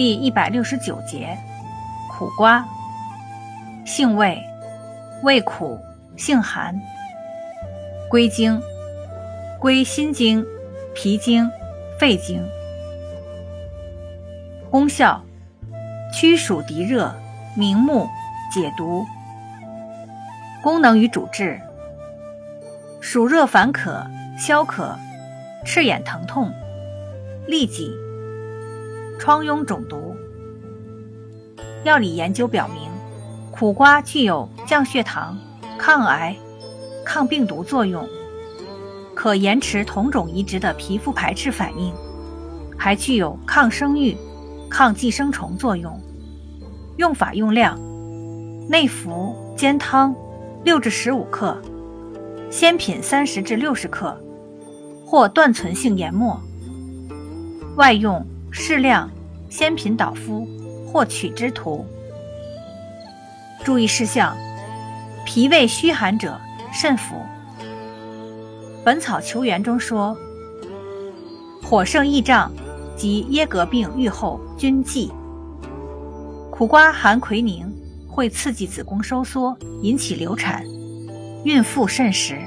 第一百六十九节，苦瓜，性味，味苦，性寒，归经，归心经、脾经、肺经。功效，驱暑涤热，明目，解毒。功能与主治，暑热烦渴、消渴、赤眼疼痛、痢疾。疮痈肿毒。药理研究表明，苦瓜具有降血糖、抗癌、抗病毒作用，可延迟同种移植的皮肤排斥反应，还具有抗生育、抗寄生虫作用。用法用量：内服煎汤六至十五克，鲜品三十至六十克，或断存性研末。外用。适量，鲜品导敷或取之涂。注意事项：脾胃虚寒者慎服。《本草求源》中说：“火盛易胀及耶格病愈后均忌。”苦瓜含奎宁，会刺激子宫收缩，引起流产，孕妇慎食。